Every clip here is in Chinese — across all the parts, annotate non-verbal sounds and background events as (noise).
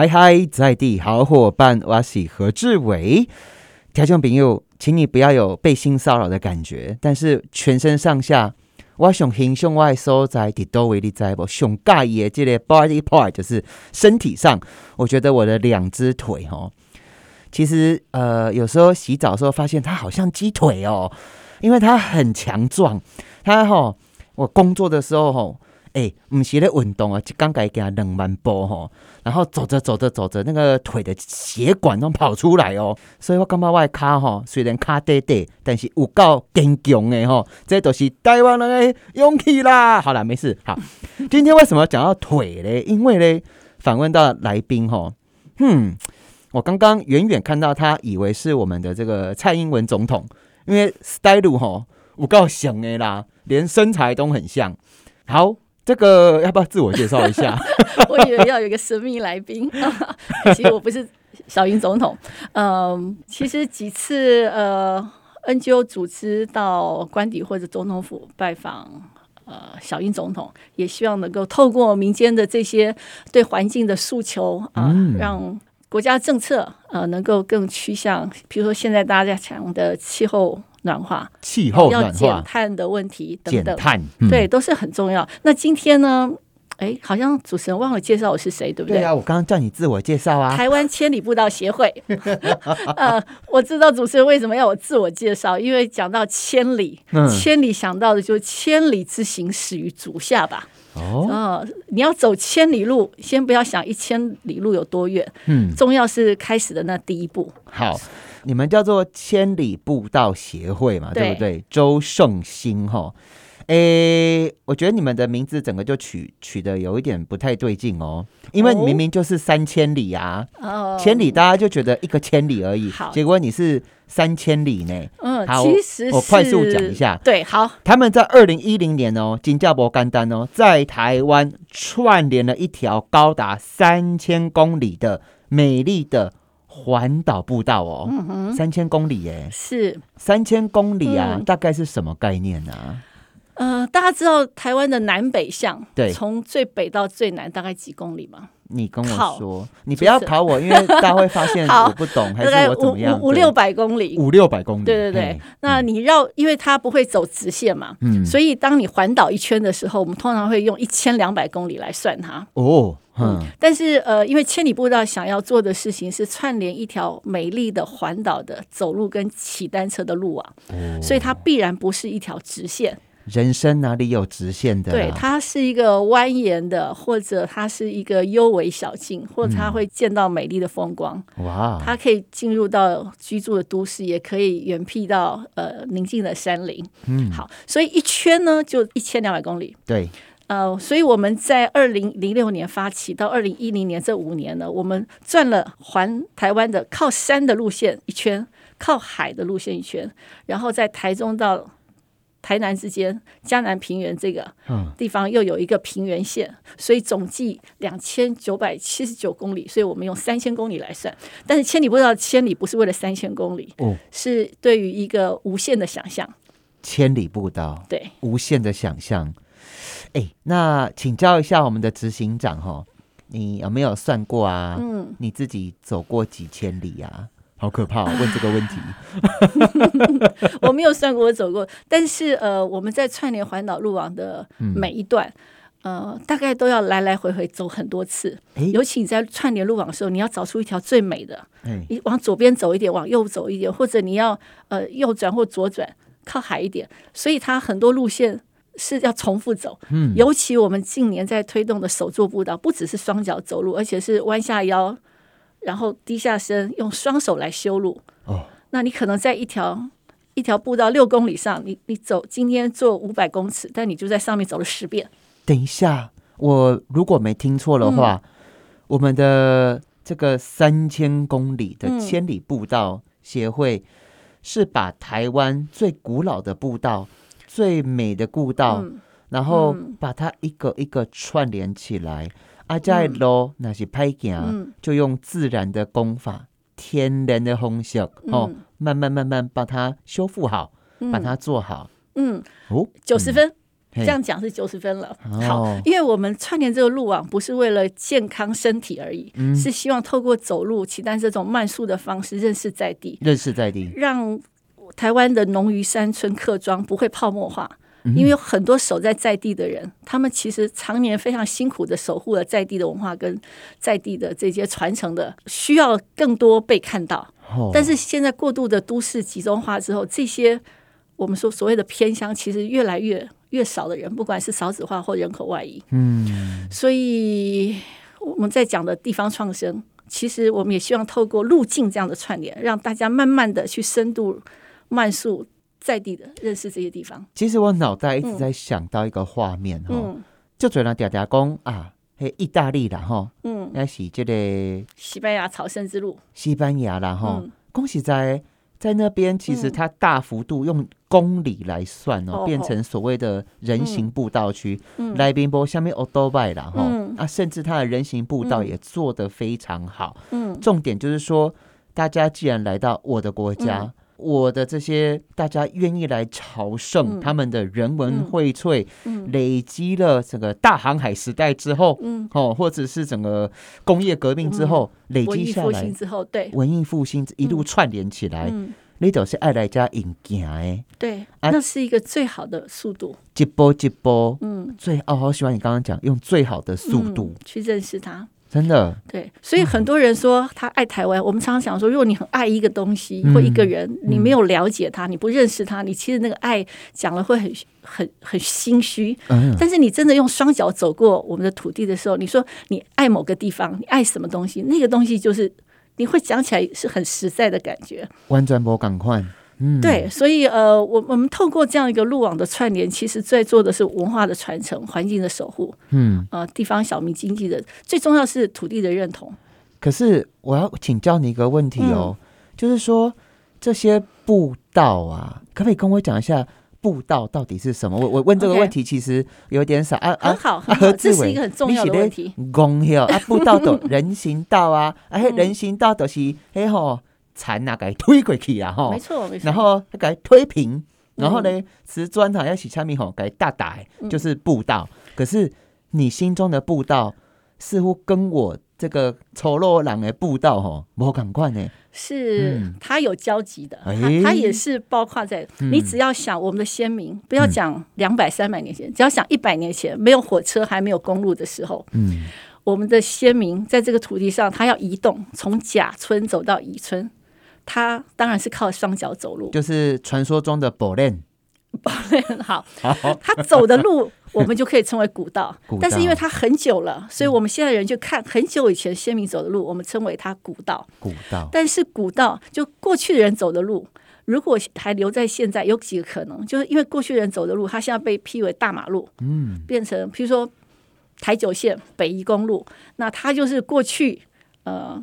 嗨嗨，在地好伙伴，我是何志伟。听众朋友，请你不要有被性骚扰的感觉，但是全身上下，我想形容我的所在伫多位你在不？上介意的这个 body part 就是身体上，我觉得我的两只腿哦，其实呃，有时候洗澡的时候发现它好像鸡腿哦，因为它很强壮，它哈，我工作的时候吼。哎，唔是咧运动啊，就刚给他两万步吼，然后走着走着走着，那个腿的血管都跑出来哦，所以我感觉我卡吼，虽然卡短短，但是有够坚强的吼，这都是台湾人的勇气啦。好了，没事。好，今天为什么讲到腿嘞？因为嘞，访问到来宾吼，嗯，我刚刚远远看到他，以为是我们的这个蔡英文总统，因为 style 吼有够像的啦，连身材都很像。好。这个要不要自我介绍一下？(laughs) 我以为要有一个神秘来宾，(laughs) 其实我不是小英总统。嗯，其实几次呃，NGO 组织到官邸或者总统府拜访呃小英总统，也希望能够透过民间的这些对环境的诉求啊，让国家政策呃能够更趋向，比如说现在大家讲的气候。暖化、气候要减碳的问题等等，碳对都是很重要。那今天呢？哎，好像主持人忘了介绍我是谁，对不对？对啊，我刚刚叫你自我介绍啊。台湾千里步道协会。(laughs) 呃，我知道主持人为什么要我自我介绍，因为讲到千里，千里想到的就是千里之行始于足下吧。哦，你要走千里路，先不要想一千里路有多远，嗯，重要是开始的那第一步。好。你们叫做千里步道协会嘛，对不对？周胜兴哈，诶，我觉得你们的名字整个就取取的有一点不太对劲哦，因为你明明就是三千里啊，千里大家就觉得一个千里而已，结果你是三千里呢。嗯，其实我快速讲一下，对，好，他们在二零一零年哦，金加博干丹哦，在台湾串联了一条高达三千公里的美丽的。环岛步道哦，三千公里耶，是。三千公里啊，大概是什么概念呢？呃，大家知道台湾的南北向，对，从最北到最南大概几公里吗？你跟我说，你不要考我，因为大家会发现 (laughs) 我不懂，还是我怎么样？五六百公里，五六百公里，对对对。那你绕，因为它不会走直线嘛，嗯，所以当你环岛一圈的时候，我们通常会用一千两百公里来算它。哦。嗯，但是呃，因为千里步道想要做的事情是串联一条美丽的环岛的走路跟骑单车的路网，所以它必然不是一条直线。人生哪里有直线的？对，它是一个蜿蜒的，或者它是一个幽微小径，或者它会见到美丽的风光。哇！它可以进入到居住的都市，也可以远僻到呃宁静的山林。嗯，好，所以一圈呢就一千两百公里。对。呃，所以我们在二零零六年发起到二零一零年这五年呢，我们转了环台湾的靠山的路线一圈，靠海的路线一圈，然后在台中到台南之间，江南平原这个地方又有一个平原线，所以总计两千九百七十九公里，所以我们用三千公里来算。但是千里步道千里不是为了三千公里，哦，是对于一个无限的想象。千里步道，对，无限的想象。哎，那请教一下我们的执行长哈，你有没有算过啊？嗯，你自己走过几千里呀？好可怕，问这个问题。(laughs) 我没有算过，我走过，但是呃，我们在串联环岛路网的每一段，呃，大概都要来来回回走很多次。尤其你在串联路网的时候，你要找出一条最美的。你往左边走一点，往右走一点，或者你要呃右转或左转，靠海一点。所以它很多路线。是要重复走，嗯，尤其我们近年在推动的手作步道，不只是双脚走路，而且是弯下腰，然后低下身，用双手来修路。哦，那你可能在一条一条步道六公里上，你你走今天做五百公尺，但你就在上面走了十遍。等一下，我如果没听错的话，我们的这个三千公里的千里步道协会是把台湾最古老的步道。最美的步道，然后把它一个一个串联起来。啊，在路那是拍行，就用自然的功法、天然的风色，哦，慢慢慢慢把它修复好，把它做好。嗯，哦，九十分，这样讲是九十分了。好，因为我们串联这个路网不是为了健康身体而已，是希望透过走路、骑单这种慢速的方式认识在地，认识在地，让台湾的农渔山村客庄不会泡沫化。因为有很多守在在地的人，他们其实常年非常辛苦的守护了在地的文化跟在地的这些传承的，需要更多被看到。但是现在过度的都市集中化之后，这些我们说所谓的偏乡，其实越来越越少的人，不管是少子化或人口外移。嗯，所以我们在讲的地方创生，其实我们也希望透过路径这样的串联，让大家慢慢的去深度慢速。在地的认识这些地方。其实我脑袋一直在想到一个画面哈，就嘴上嗲嗲讲啊，嘿，意大利啦哈，嗯，那是这个西班牙朝圣之路，西班牙啦哈，恭喜在在那边，其实它大幅度用公里来算哦，变成所谓的人行步道区。来宾波下面奥多拜啦哈，啊，甚至它的人行步道也做得非常好。嗯，重点就是说，大家既然来到我的国家。我的这些大家愿意来朝圣，他们的人文荟萃，累积了整个大航海时代之后，哦，或者是整个工业革命之后累积下来之后，对。文艺复兴一路串联起来，那都是爱来加引进哎，对，那是一个最好的速度，一波一波，嗯，最哦，好喜欢你刚刚讲用最好的速度去认识它。真的对，所以很多人说他爱台湾。我们常常想说，如果你很爱一个东西或一个人，你没有了解他，你不认识他，你其实那个爱讲了会很很很心虚。嗯，但是你真的用双脚走过我们的土地的时候，你说你爱某个地方，你爱什么东西，那个东西就是你会讲起来是很实在的感觉。完全不赶快。对，所以呃，我我们透过这样一个路网的串联，其实在做的是文化的传承、环境的守护，嗯，呃，地方小民经济的，最重要是土地的认同。可是我要请教你一个问题哦，就是说这些步道啊，可不可以跟我讲一下步道到底是什么？我我问这个问题其实有点少啊啊，很好，很好，这是一个很重要的问题。公 hiệu 啊，步道的人行道啊，哎，人行道都是哎吼。铲啊，给推过去啊，哈，没错，没错。然后给推平，然后呢，瓷砖好要洗下面吼，给大打，就是步道。可是你心中的步道，似乎跟我这个丑陋狼的步道吼，没感快呢。是它有交集的，它也是包括在你只要想我们的先民，不要讲两百三百年前，只要想一百年前没有火车还没有公路的时候，嗯，我们的先民在这个土地上，他要移动，从甲村走到乙村。他当然是靠双脚走路，就是传说中的宝链。宝链 (laughs) 好，他走的路我们就可以称为古道。(laughs) 但是因为它很久了，所以我们现在人就看很久以前先民走的路，我们称为它古道。古道。但是古道就过去的人走的路，如果还留在现在，有几个可能，就是因为过去人走的路，它现在被批为大马路，嗯，变成比如说台九线北宜公路，那它就是过去呃。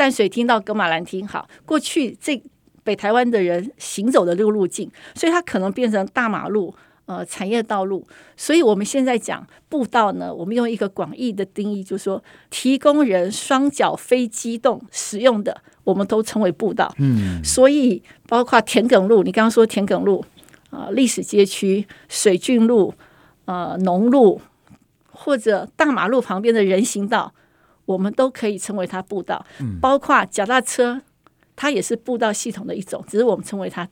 淡水听到格马兰听好，过去这北台湾的人行走的这个路径，所以它可能变成大马路、呃产业道路。所以我们现在讲步道呢，我们用一个广义的定义，就是说提供人双脚非机动使用的，我们都称为步道。嗯，所以包括田埂路，你刚刚说田埂路啊，历史街区、水郡路、呃农路，或者大马路旁边的人行道。我们都可以称为它步道，包括脚踏车，它也是步道系统的一种，只是我们称为它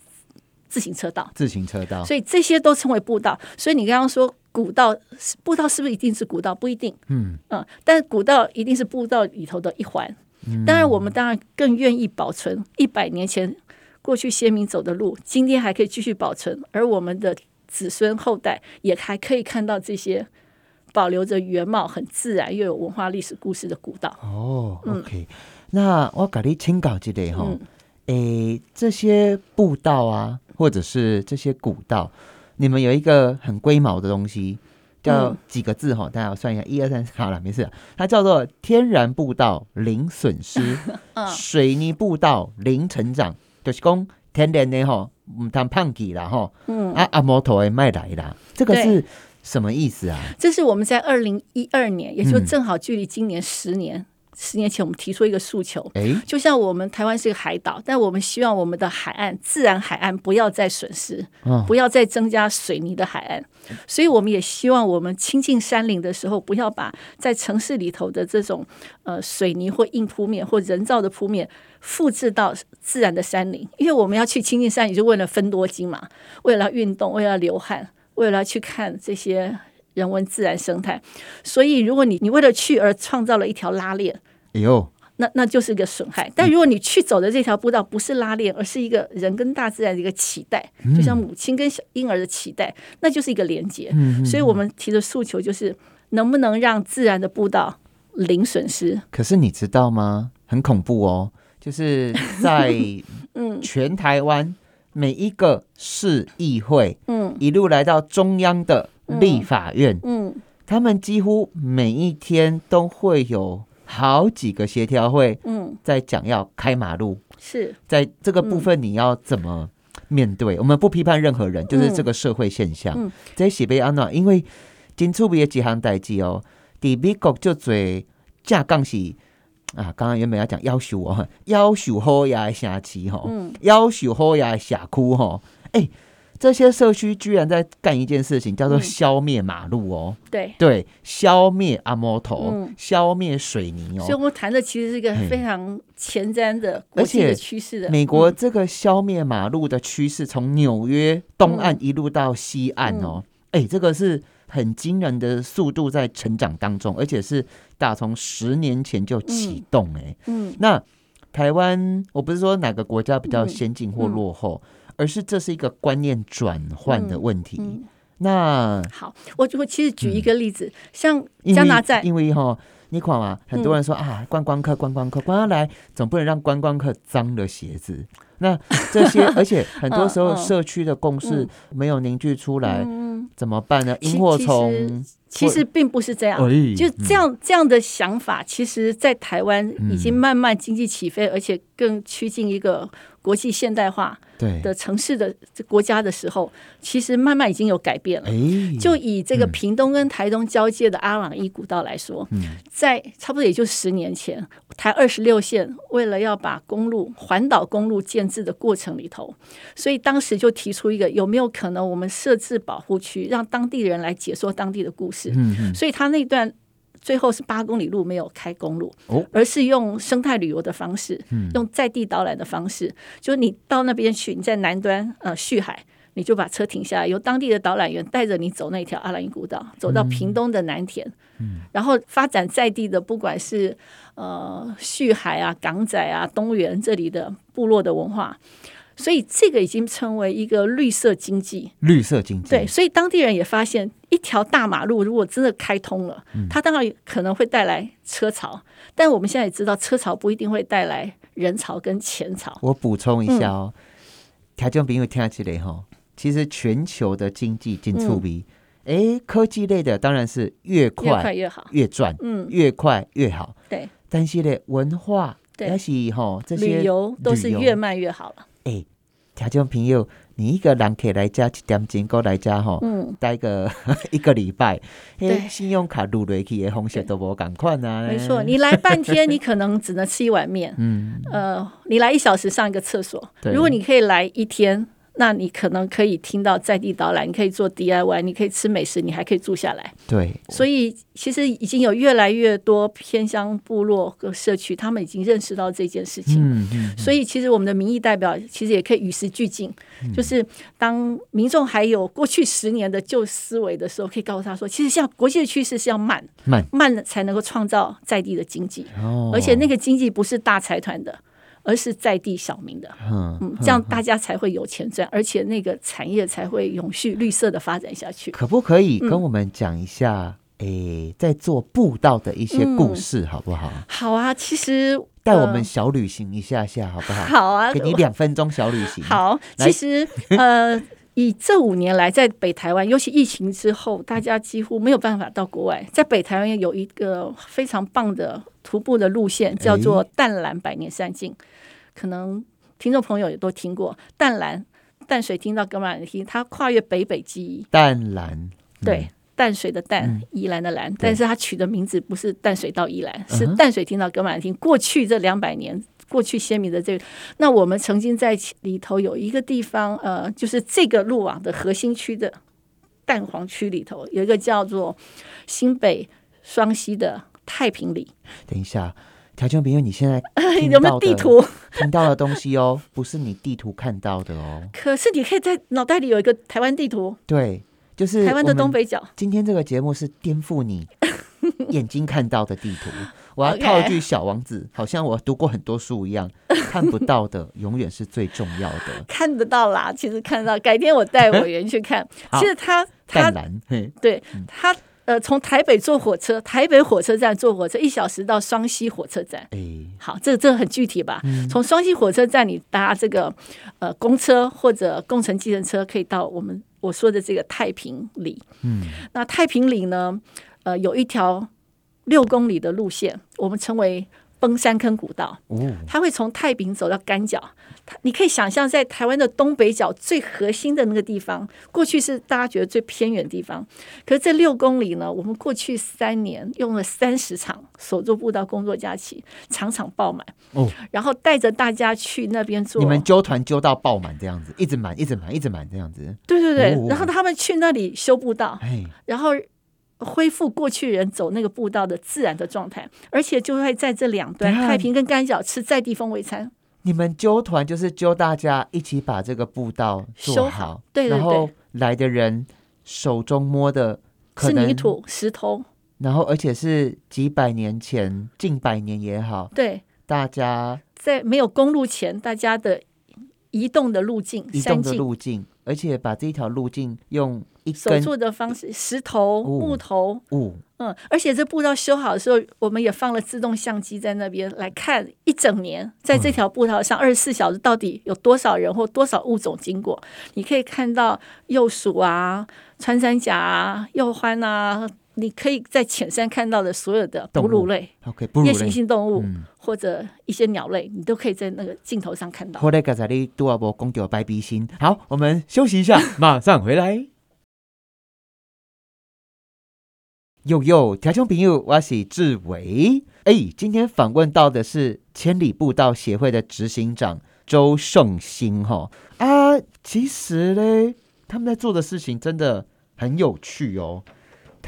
自行车道。自行车道，所以这些都称为步道。所以你刚刚说古道，步道是不是一定是古道？不一定。嗯嗯，但是古道一定是步道里头的一环。当然，我们当然更愿意保存一百年前过去先民走的路，今天还可以继续保存，而我们的子孙后代也还可以看到这些。保留着原貌，很自然又有文化历史故事的古道。哦，OK，那我给你请教一下哈，诶，这些步道啊，或者是这些古道，你们有一个很龟毛的东西，叫几个字哈？大家算一下，一二三，好了，没事。它叫做天然步道零损失，(laughs) 水泥步道零成长，就是讲天然的哈，唔当胖起啦哈，嗯，啊阿摩托也卖来啦，这个是。什么意思啊？这是我们在二零一二年，也就正好距离今年十年十年前我们提出一个诉求，哎，就像我们台湾是个海岛，但我们希望我们的海岸自然海岸不要再损失，嗯不要再增加水泥的海岸，所以我们也希望我们亲近山林的时候，不要把在城市里头的这种呃水泥或硬铺面或人造的铺面复制到自然的山林，因为我们要去亲近山林，就为了分多金嘛，为了运动，为了流汗，为了要去看这些人文自然生态，所以如果你你为了去而创造了一条拉链。哎呦，那那就是一个损害。但如果你去走的这条步道不是拉链，而是一个人跟大自然的一个脐带，就像母亲跟小婴儿的脐带，那就是一个连接。所以我们提的诉求就是，能不能让自然的步道零损失？可是你知道吗？很恐怖哦，就是在 (laughs) 嗯全台湾每一个市议会，嗯。一路来到中央的立法院，嗯，他们几乎每一天都会有好几个协调会嗯，在讲要开马路，是。在这个部分你要怎么面对？我们不批判任何人，就是这个社会现象。嗯。这是被安娜？因为真趣味的几行代志哦，伫美国就最架杠是啊，刚刚原本要讲要求哦，要求好呀的城市吼，嗯要求好呀的社区哈，哎、这些社区居然在干一件事情，叫做嗯消灭马路哦。对。对，消灭阿摩头，嗯消灭水泥哦。所以我们谈的其实是一个非常前瞻的国际的而且趋势的。美国嗯这个消灭马路的趋势，从纽约东岸一路到西岸哦，哎、这个是很惊人的速度在成长当中，而且是打从十年前就启动哎、嗯那台湾，我不是说哪个国家比较嗯先进或落后，而是这是一个观念转换的问题。嗯，那好，我我其实举一个例子，像加拿大，因为哈，你看嘛，很多人说、啊，观光客，观光客，观光来，总不能让观光客脏了鞋子。那这些，而且很多时候社区的共识嗯没有凝聚出来，嗯，怎么办呢？其萤火其虫，其实并不是这样。哎就这样这样的想法，其实，在台湾已经慢慢经济起飞，而且更趋近一个国际现代化，的城市的国家的时候，其实慢慢已经有改变了。哎，就以这个嗯屏东跟台东交界的阿朗伊古道来说，嗯。在差不多也就十年前，台二十六线为了要把公路环岛公路建制的过程里头，所以当时就提出一个有没有可能我们设置保护区，让当地人来解说当地的故事。嗯嗯，所以他那段最后是八公里路没有开公路，哦。而是用生态旅游的方式，嗯。用在地导览的方式，就是你到那边去，你在南端呃旭海。你就把车停下来，由当地的导览员带着你走那条阿兰伊古道，走到屏东的南田，然后发展在地的，不管是呃旭海啊、港仔啊、东园这里的部落的文化，所以这个已经成为一个绿色经济。绿色经济，对，所以当地人也发现，一条大马路如果真的开通了，它当然可能会带来车潮，但我们现在也知道，车潮不一定会带来人潮跟钱潮。我补充一嗯下哦，台中朋友听起来哈，其实全球的经济进嗯触比，哎、科技类的当然是越越快快越好。越赚，嗯，越快越好。对，但是呢，文化对也是哈这些旅游都是越卖越好了。哎，听众朋友，你一个人可以来家一点钟，过来家吼，嗯，待个 (laughs) 一个礼拜，对嘿，信用卡入落去的方式都无共款啊。没错，你来半天，你可能只能吃一碗面。(laughs) 嗯，呃，你来一小时上一个厕所。对如果你可以来一天，那你可能可以听到在地导览，你可以做 DIY，你可以吃美食，你还可以住下来。对，所以其实已经有越来越多偏乡部落和社区，他们已经认识到这件事情。嗯嗯，所以其实我们的民意代表其实也可以与时俱进，就是当民众还有过去十年的旧思维的时候，可以告诉他说，其实像国际的趋势是要慢，慢慢了才能够创造在地的经济，哦，而且那个经济不是大财团的。而是在地小民的，嗯嗯，这样大家才会有钱赚，而且那个产业才会永续绿色的发展下去。可不可以嗯跟我们讲一下？诶，在做步道的一些故事，好不好？好啊，其实带我们呃小旅行一下下，好不好？好啊，给你两分钟小旅行。，好，其实呃，以这五年来，在北台湾，尤其疫情之后，大家几乎没有办法到国外。在北台湾有一个非常棒的徒步的路线，叫做淡蓝。百年山径。可能听众朋友也都听过淡蓝。淡水，听到格马兰汀，它跨越北北基，淡蓝，对，淡水的淡嗯，宜兰的兰，但是它取的名字不是淡水到宜兰，是淡水听到格马兰厅。过去这两百年，过去鲜明的这个，那我们曾经在里头有一个地方，呃，就是这个路网的核心区的蛋黄区里头，有一个叫做新北双溪的太平里，等一下，条件朋友，你现在 (laughs) 有没有地图？听到的东西哦，(laughs) 不是你地图看到的哦。可是你可以在脑袋里有一个台湾地图，对，就是台湾的东北角。今天这个节目是颠覆你眼睛看到的地图。(laughs) 我要套一句《小王子》，好像我读过很多书一样，(laughs) 看不到的永远是最重要的。(laughs) 看得到啦，其实看得到。改天我带委员去看。(laughs) 其实他他淡蓝，嘿，对他呃，从台北坐火车，台北火车站坐火车一小时到双溪火车站。哎，好，这这个很具体吧？嗯从双溪火车站你搭这个呃公车或者工程计程车，可以到我们我说的这个太平里。嗯，那太平里呢，呃，有一条六公里的路线，我们称为崩山坑古道。哦，它会从太平走到干角。它你可以想象，在台湾的东北角最核心的那个地方，过去是大家觉得最偏远的地方。可是这六公里呢，我们过去三年用了三十场手作步道工作假期，场场爆满。哦，然后带着大家去那边做，你们揪团揪到爆满这样子，一直满，一直满，一直满这样子。对对对，哦然后他们去那里修步道，哎，然后恢复过去人走那个步道的自然的状态，而且就会在这两端太平跟干角吃在地风味餐。你们揪团就是揪大家一起把这个步道做修好对对然后对。来的人手中摸的可能是泥，土、石头，然后而且是几百年前、近百年也好，对，大家在没有公路前，大家的移动的路径、移动的、路径，而且把这一条路径用一根手做的方式，石头、哦木头，雾嗯，而且这步道修好的时候，我们也放了自动相机在那边来看一整年，在这条步道上二十四小时到底有多少人或多少物种经过，你可以看到鼬鼠啊、穿山甲啊、鼬獾啊，你可以在浅山看到的所有的哺乳类、，OK，夜行嘞。性动物、嗯，或者一些鸟类，你都可以在那个镜头上看到。后来刚才你杜阿伯公掉白鼻心，好，我们休息一下，(laughs) 马上回来。哟哟，听众朋友，我是志伟。哎，今天访问到的是千里步道协会的执行长周胜兴哈啊，其实嘞，他们在做的事情真的很有趣哦。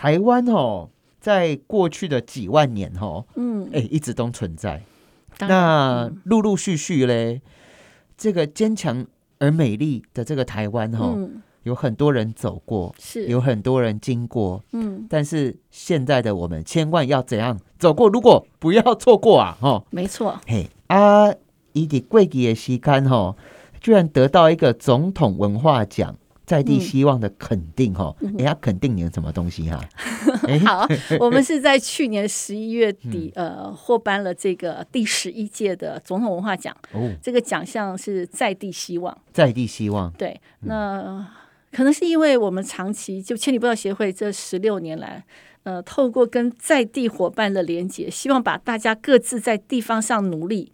台湾哦，在过去的几万年哦，嗯，哎，一直都存在。那嗯陆陆续续嘞，这个坚强而美丽的这个台湾哈、嗯有很多人走过，是有很多人经过，嗯，但是现在的我们千万要怎样走过？如果不要错过啊！哈，没错，嘿啊，伊的贵己的时间哈，居然得到一个总统文化奖。在地嗯。希望的肯定哈，嗯人家肯定你的什么东西哈？(laughs) 哎。好，(laughs) 我们是在去年十一月底，嗯。呃，获颁了这个第十一届的总统文化奖。哦，这个奖项是在地希望，在地希望，对，那可能是因为我们长期就千里步道协会这十六年来，呃，透过跟在地伙伴的连接，希望把大家各自在地方上努力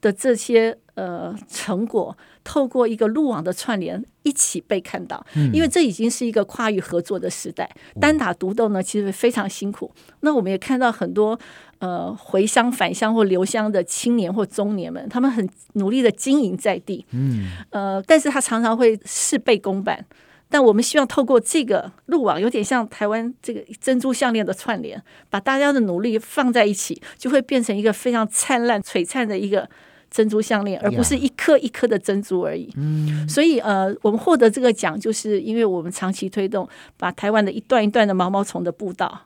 的这些呃成果，透过一个路网的串联，一起被看到。因为这已经是一个跨域合作的时代，单打独斗呢，其实非常辛苦。那我们也看到很多呃回乡返乡或留乡的青年或中年们，他们很努力的经营在地，嗯，呃，但是他常常会事倍功半。但我们希望透过这个路网，有点像台湾这个珍珠项链的串联，把大家的努力放在一起，就会变成一个非常灿烂、璀璨的一个珍珠项链，而不是一颗一颗的珍珠而已。嗯，所以呃，我们获得这个奖，就是因为我们长期推动，把台湾的一段一段的毛毛虫的步道，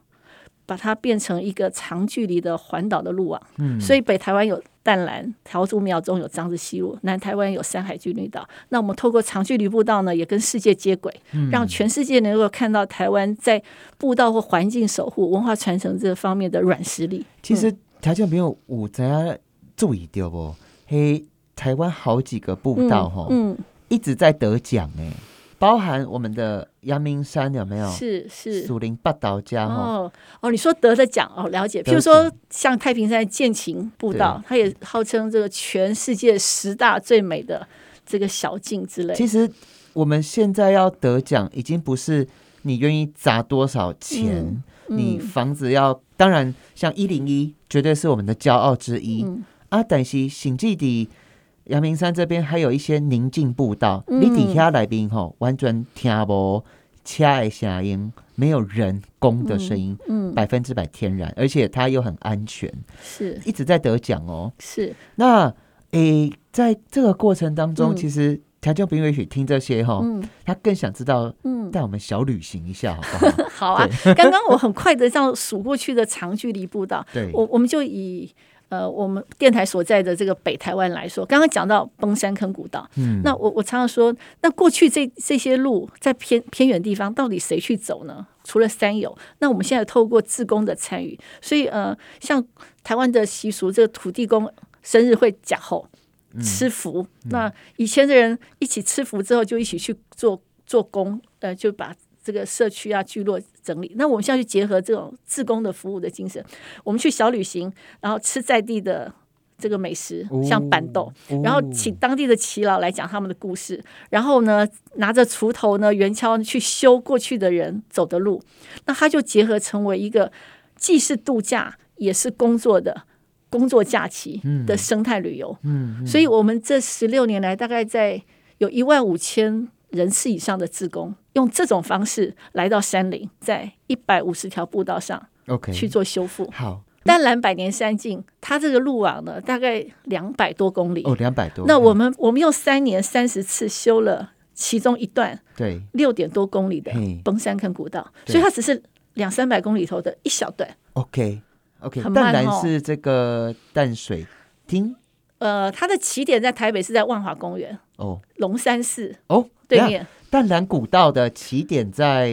把它变成一个长距离的环岛的路网。嗯所以北台湾有淡蓝、桃竹苗中有张子西路，南台湾有山海军绿岛。那我们透过长距离步道呢，也跟世界接轨，嗯让全世界能够看到台湾在步道或环境守护、文化传承这方面的软实力。其实条件没有有知影注意到不？嘿，台湾好几个步道哈、嗯，一直在得奖哎，包含我们的阳明山有没有？是是。属林八岛家哈，哦哦，你说得的奖哦，了解。譬如说，像太平山剑琴步道，它也号称这个全世界十大最美的这个小径之类。其实我们现在要得奖，已经不是你愿意砸多少钱？嗯你房子要，当然像一零一绝对是我们的骄傲之一、嗯啊。但是醒记底阳明山这边还有一些宁静步道，嗯你底下来宾吼完全听无车的声音，没有人工的声音，嗯，百分之百天然，而且它又很安全，是一直在得奖哦。是，那诶，在这个过程当中，嗯其实条件朋友也许听这些哈，嗯他更想知道嗯，带我们小旅行一下，好不好？(laughs) 好啊。(laughs) 刚刚我很快的这样数过去的长距离步道，对，我我们就以呃我们电台所在的这个北台湾来说，刚刚讲到崩山坑古道，嗯。那我我常常说，那过去这这些路在偏偏远地方，到底谁去走呢？除了山友，那我们现在透过自工的参与，所以呃，像台湾的习俗，这个土地公生日会假后吃福，那以前的人一起吃福之后，就一起去做做工，呃，就把这个社区啊聚落整理。那我们现在去结合这种自工的服务的精神，我们去小旅行，然后吃在地的这个美食，像板豆。然后请当地的耆老来讲他们的故事，然后呢拿着锄头呢圆锹去修过去的人走的路，那它就结合成为一个既是度假也是工作的工作假期的生态旅游。嗯，所以我们这十六年来，大概在有一万五千人次以上的自工，用这种方式来到山林，在一百五十条步道上 OK 去做修复。好。淡蓝百年山径，它这个路网呢，大概两百多公里。哦，两百多。那我们我们用三年三十次修了其中一段对。六点多公里的崩山坑古道，所以它只是两三百公里头的一小段。OK OK，很慢淡蓝哦。是这个淡水厅呃，它的起点在台北是在万华公园哦。龙山寺哦，对面，淡蓝古道的起点在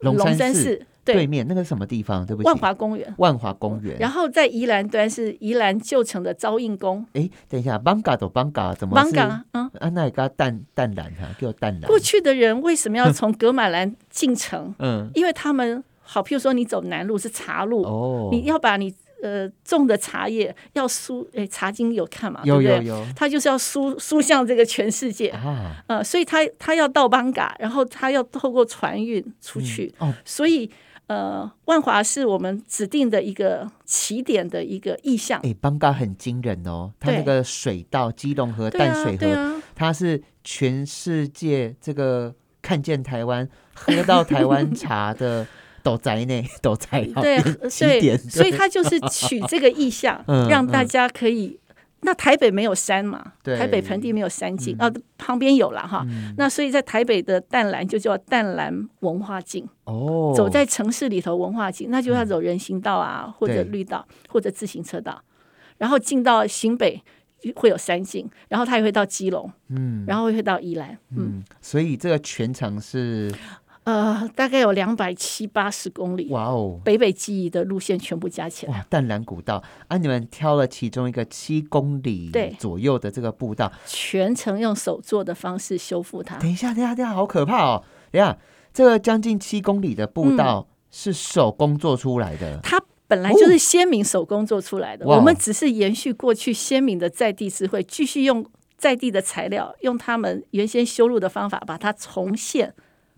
龙山寺寺对对面，那个是什么地方？对不起，万华公园。万华公园。然后在宜兰端是宜兰旧城的招印宫，哎，等一下，邦嘎都邦嘎怎么是邦港啊。啊，那也个淡淡蓝哈，叫淡蓝。过去的人为什么要从格马兰进城？(laughs) 嗯因为他们好，譬如说你走南路是茶路，哦，你要把你呃种的茶叶要输，哎，茶经有看嘛，有？有有。他就是要输输向这个全世界，啊，呃，所以他他要到邦嘎，然后他要透过船运出去，哦，所以呃，万华是我们指定的一个起点的一个意向。哎，邦嘎很惊人哦，它对那个水道基隆河、淡水河，它是全世界这个看见台湾、喝到台湾茶的斗宅内，(laughs) 斗宅对 (laughs) 所以他就是取这个意向 (laughs) 嗯，让大家可以。那台北没有山嘛，对。台北盆地没有山景，啊，旁边有了哈。嗯。那所以在台北的淡蓝就叫淡蓝文化径，哦，走在城市里头文化径，那就要走人行道啊，或者对绿道，或者自行车道，然后进到新北会有山景，然后他也会到基隆，嗯。然后会到宜兰，嗯，嗯，所以这个全程是呃，大概有两百七八十公里，哇哦。北北基宜的路线全部加起来。哇，淡蓝古道啊！你们挑了其中一个七公里左右的这个步道，全程用手做的方式修复它。等一下，等一下，等一下，好可怕哦！等一下，这个将近七公里的步嗯道是手工做出来的，它本来就是先民手工做出来的，哦我们只是延续过去先民的在地智慧，继续用在地的材料，用他们原先修路的方法把它重现。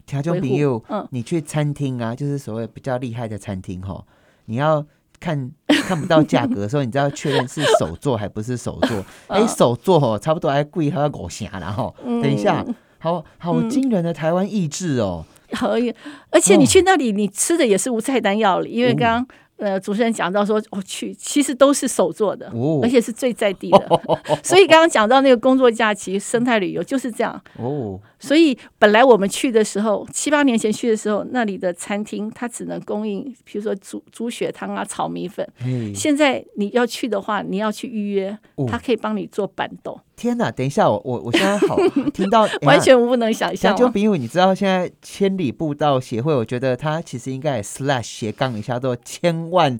条件维护比如，嗯你去餐厅啊，就是所谓比较厉害的餐厅哈，你要看 (laughs) 看不到价格的时候，你就要确认是手做还不是手做？(laughs) 哎、嗯手做哦，差不多还贵还要五成然后，等一下，好好嗯惊人的台湾意志哦，可以，而且你去那里，你吃的也是无菜单料理，因为刚刚。呃，主持人讲到说，我、去其实都是手做的，哦而且是最在地的。(laughs) 所以刚刚讲到那个工作假期、生态旅游就是这样。哦，所以本来我们去的时候，七八年前去的时候，那里的餐厅它只能供应，比如说猪猪血汤啊、炒米粉。嗯，现在你要去的话，你要去预约哦，它可以帮你做板豆，天哪！等一下，我我我现在好听到 (laughs) 完。全无不能想象就比如你知道现在千里步道协会，我觉得它其实应该也 slash 斜杠一下，做千万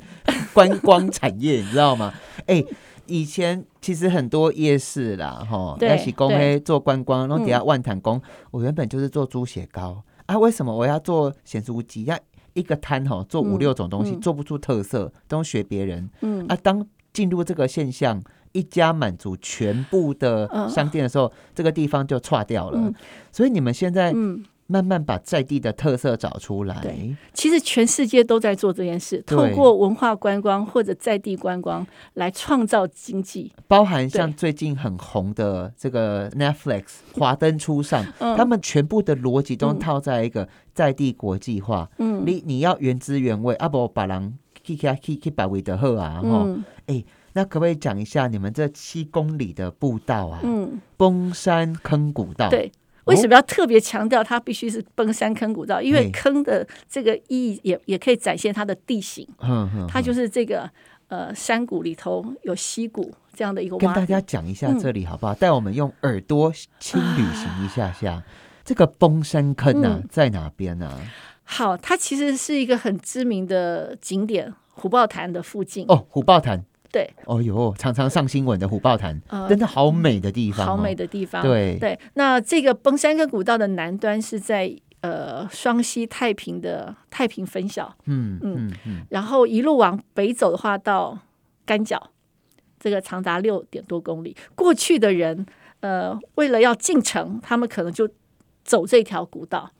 观光产业，你知道吗？哎、以前其实很多夜市啦，哈，对要起公对。黑做观光，然后底下嗯。万坦宫，我原本就是做猪血糕啊，为什么我要做咸酥鸡？要一个摊哈做五嗯六种东西，嗯做不出特色，都学别人。嗯，啊。当进入这个现象，一家满足全部的嗯。商店的时候，这个地方就垮掉了。嗯。所以你们现在嗯，慢慢把在地的特色找出来。对，其实全世界都在做这件事，透过文化观光或者在地观光来创造经济。包含像最近很红的这个 Netflix《华灯初上》，(laughs) 他们全部的逻辑都套在一个在地国际化。嗯，你你要原汁原味，阿伯把人去去去去把维德赫啊，哈，哎，那可不可以讲一下你们这七公里的步道啊？嗯，崩山坑古道。对。为什么要特别强调它必须是崩山坑古道？因为坑的这个意义也也可以展现它的地形。嗯它就是这个呃山谷里头有溪谷这样的一个。跟大家讲一下这里好不好？带我们用耳朵轻旅行一下下。这个崩山坑呢在哪边呢？好，它其实是一个很知名的景点——虎豹潭的附近。哦，虎豹潭。对，哦哟，常常上新闻的虎豹潭，真的好美的地方，好美的地方。对对，那这个崩山跟古道的南端是在呃双溪太平的太平分校，嗯嗯嗯，然后一路往北走的话，到干角，这个长达六点多公里。过去的人，呃，为了要进城，他们可能就走这条古道，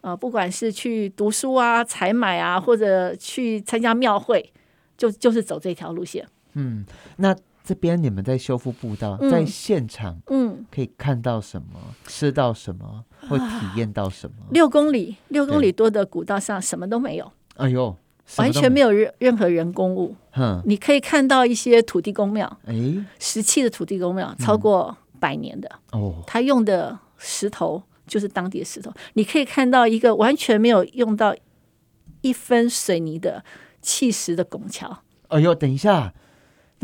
呃，不管是去读书啊、采买啊，或者去参加庙会，就就是走这条路线。嗯，那这边你们在修复步道，在现场，嗯，可以看到什么，吃到什么，会体验到什么？六公里，六公里多的古道上什么都没有。哎呦，完全没有任任何人工物。嗯，你可以看到一些土地公庙，哎，石器的土地公庙，超过百年的。哦，他用的石头就是当地的石头。你可以看到一个完全没有用到一分水泥的砌石的拱桥。哎呦，等一下。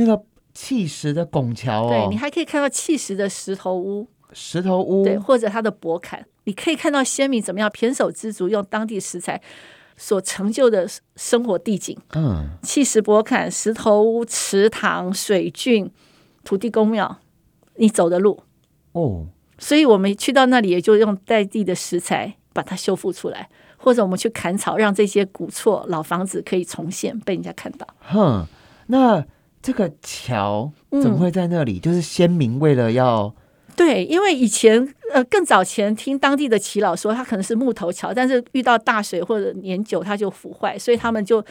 那个砌石的拱桥哦，对你还可以看到砌石的石头屋，石头屋对，或者它的博坎，你可以看到先民怎么样胼手知足，用当地食材所成就的生活地景。嗯，砌石博坎、石头屋、池塘、水郡、土地公庙，你走的路哦。所以我们去到那里，也就用在地的食材把它修复出来，或者我们去砍草，让这些古厝老房子可以重现，被人家看到。哼，那。这个桥怎么会在那里？就是先民为了要对，因为以前呃更早前听当地的耆老说，它可能是木头桥，但是遇到大水或者年久，它就腐坏，所以他们就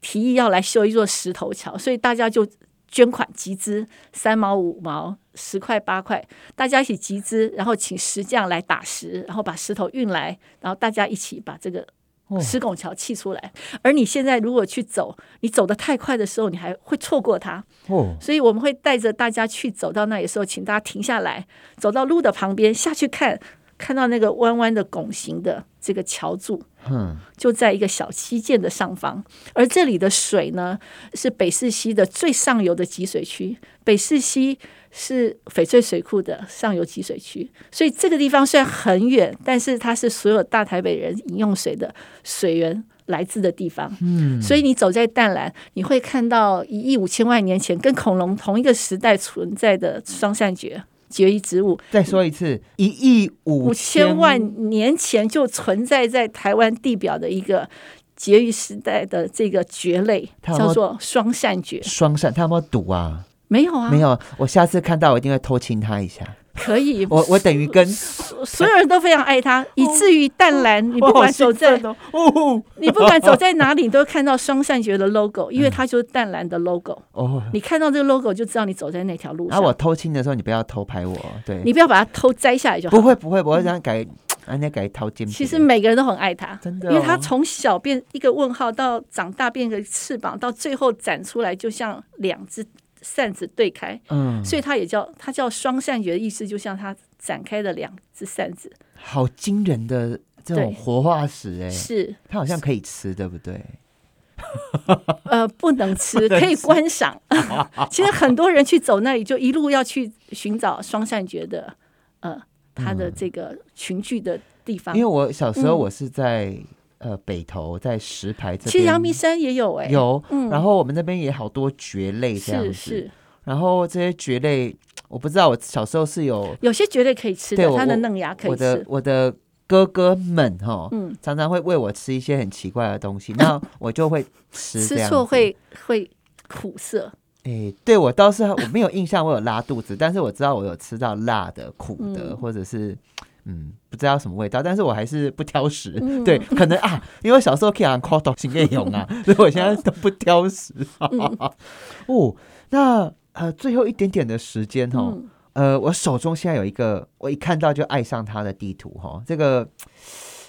提议要来修一座石头桥，所以大家就捐款集资三毛五毛十块八块，大家一起集资，然后请石匠来打石，然后把石头运来，然后大家一起把这个。石拱桥砌出来，而你现在如果去走，你走得太快的时候，你还会错过它。哦，所以我们会带着大家去走到那里的时候，请大家停下来，走到路的旁边下去看，看到那个弯弯的拱形的这个桥柱，嗯，就在一个小溪涧的上方，而这里的水呢，是北四溪的最上游的集水区，北四溪。是翡翠水库的上游集水区，所以这个地方虽然很远，但是它是所有大台北人饮用水的水源来自的地方。嗯，所以你走在淡蓝，你会看到一亿五千万年前跟恐龙同一个时代存在的双扇蕨蕨异植物。再说一次，一亿五千万年前就存在在台湾地表的一个蕨异时代的这个蕨类，叫做双扇蕨。双扇，它有没有毒啊？没有啊，没有。我下次看到我一定会偷亲他一下。可以，我我等于跟所有人都非常爱他，以至于淡蓝，你不管走在，你不管走在哪里，你都看到双善觉的 logo，(laughs) 因为它就是淡蓝的 logo。哦，你看到这个 logo 就知道你走在那条路上。啊，我偷亲的时候，你不要偷拍我，对，你不要把它偷摘下来就好。不会不会，我会这样改，人家改掏金。其实每个人都很爱他，真的，因为他从小变一个问号，到长大变个翅膀，到最后展出来，就像两只。扇子对开，嗯，所以它也叫它叫双扇蕨的意思，就像它展开的两只扇子，好惊人的这种活化石哎，是它好像可以吃，对不对？(laughs) 呃，(laughs) 不能吃，可以观赏。(laughs) 其实很多人去走那里，就一路要去寻找双扇蕨的呃它的这个群聚的地方。因为我小时候我是在。呃，北投在石牌这边，其实阳明山也有哎，有，嗯然后我们那边也好多蕨类这样子，然后这些蕨类，我不知道，我小时候是有有些蕨类可以吃的，它的嫩芽可以吃。我的我的哥哥们哈，嗯，常常会喂我吃一些很奇怪的东西，那 (laughs) 我就会吃，吃错会会苦涩。哎，对我倒是我没有印象，我有拉肚子，但是我知道我有吃到辣的、苦的，或者是。嗯，不知道什么味道，但是我还是不挑食。(laughs) 对，可能啊，因为小时候可以按 call 到新内容啊，(laughs) 所以我现在都不挑食。(laughs) 哦，那呃，最后一点点的时间哦，呃，我手中现在有一个，我一看到就爱上它的地图哈，这个。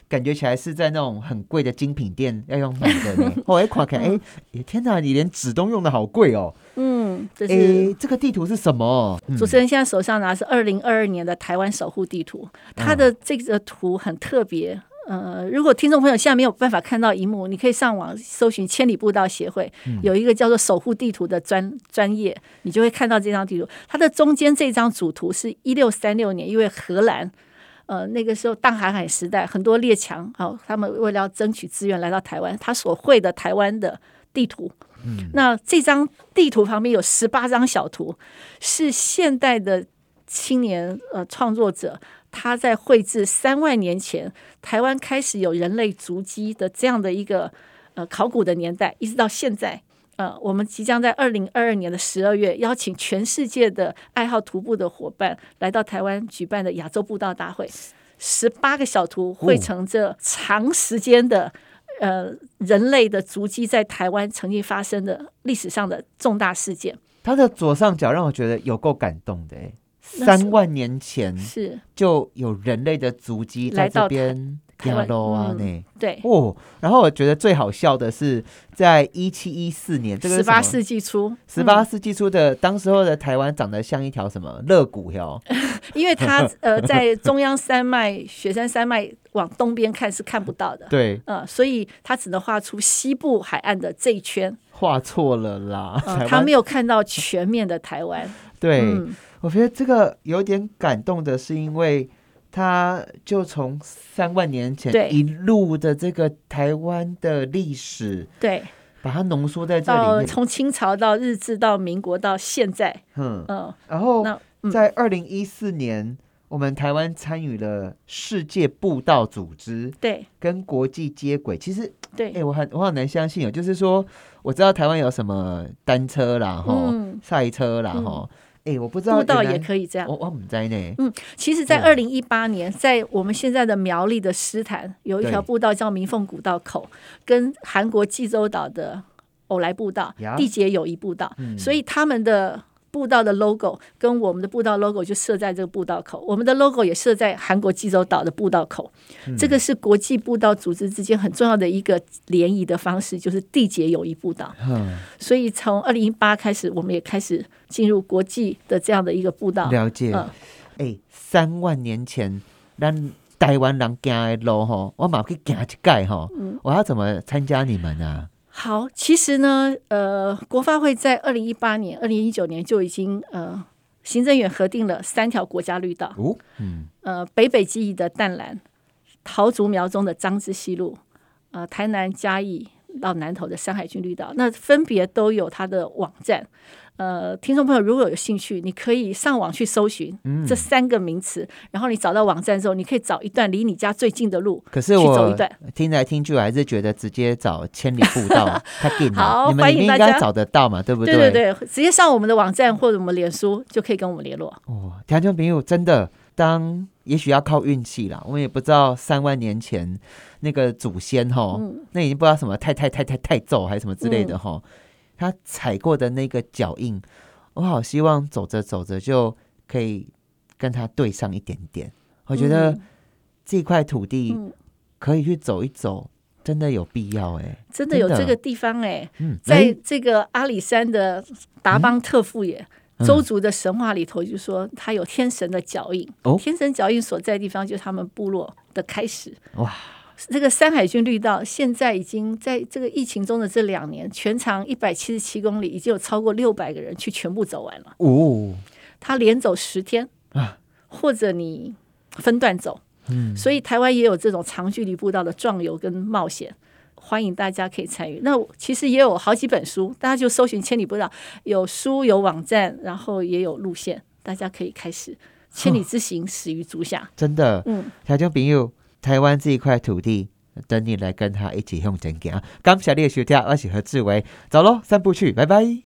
感觉起来是在那种很贵的精品店要用买的呢。(laughs) 我一看看，哎，天哪，你连纸都用的好贵哦。嗯，这是这个地图是什么？主持人现在手上拿是二零二二年的台湾守护地图，它的这个图很特别。呃，如果听众朋友现在没有办法看到荧幕，你可以上网搜寻千里步道协会，有一个叫做守护地图的专专业，你就会看到这张地图。它的中间这张主图是一六三六年，因为荷兰。呃，那个时候大航海时代，很多列强好，他们为了要争取资源来到台湾，他所绘的台湾的地图。嗯，那这张地图旁边有十八张小图，是现代的青年呃创作者他在绘制三万年前台湾开始有人类足迹的这样的一个呃考古的年代，一直到现在。呃，我们即将在二零二二年的十二月邀请全世界的爱好徒步的伙伴来到台湾举办的亚洲步道大会，十八个小图汇成这长时间的呃人类的足迹在台湾曾经发生的历史上的重大事件。它的左上角让我觉得有够感动的，三万年前是就有人类的足迹在这边。亚罗啊，呢对。哦，然后我觉得最好笑的是，在一七一四年，这个十八世纪初，十八世纪初的当时候的台湾长得像一条什么肋骨 (laughs) 哟，因为它呃在中央山脉雪山山脉往东边看是看不到的，对，呃，所以他只能画出西部海岸的这一圈，画错了啦，他没有看到全面的台湾。对，我觉得这个有点感动的是因为。他就从三万年前一路的这个台湾的历史，对，把它浓缩在这里面，从清朝到日治到民国到现在，嗯。嗯，然后在二零一四年，我们台湾参与了世界步道组织，对，跟国际接轨。其实，对，哎，我很我很难相信哦，就是说，我知道台湾有什么单车啦，哈，赛车啦，哈。哎，我不知道步道也可以这样，我我不在呢。嗯，其实，在二零一八年，在我们现在的苗栗的诗坛，有一条步道叫明凤古道口，跟韩国济州岛的偶来步道、地节友谊步道，所以他们的。步道的 logo 跟我们的步道 logo 就设在这个步道口，我们的 logo 也设在韩国济州岛的步道口。这个是国际步道组织之间很重要的一个联谊的方式，就是缔结友谊步道。所以从二零一八开始，我们也开始进入国际的这样的一个步道。了解。哎，三万年前，让台湾人行的路哈，我马去行一盖哈。我要怎么参加你们呢？好，其实呢，呃，国发会在二零一八年、二零一九年就已经呃，行政院核定了三条国家绿道。哦，嗯，呃，北北基宜的淡蓝，桃竹苗中的张之西路，呃，台南嘉义到南投的山海军绿道，那分别都有它的网站。呃，听众朋友如果有兴趣，你可以上网去搜寻这三个名词，然后你找到网站之后，你可以找一段离你家最近的路。可是我听来听去，我还是觉得直接找千里步道 (laughs) 太近了。好，欢迎大家找得到嘛，对不对？对对对，直接上我们的网站或者我们脸书就可以跟我们联络。哦，听众朋友，真的，当也许要靠运气啦，我们也不知道三万年前那个祖先哈，那已经不知道什么太太太太太咒还是什么之类的哈。他踩过的那个脚印，我好希望走着走着就可以跟他对上一点点。我觉得这块土地可以去走一走，真的有必要哎，真的有这个地方哎。在这个阿里山的达邦特富野，周族的神话里头就说他有天神的脚印，天神脚印所在地方就是他们部落的开始。哇！这个山海军绿道现在已经在这个疫情中的这两年，全长一百七十七公里，已经有超过六百个人去全部走完了。哦，他连走十天啊，或者你分段走，嗯，所以台湾也有这种长距离步道的壮游跟冒险，欢迎大家可以参与。那其实也有好几本书，大家就搜寻千里步道，有书有网站，然后也有路线，大家可以开始千里之行始于足下。真的，嗯，条件朋友。台湾这一块土地，等你来跟他一起用真行。感谢你的收听，我是何志伟，走喽，散步去，拜拜。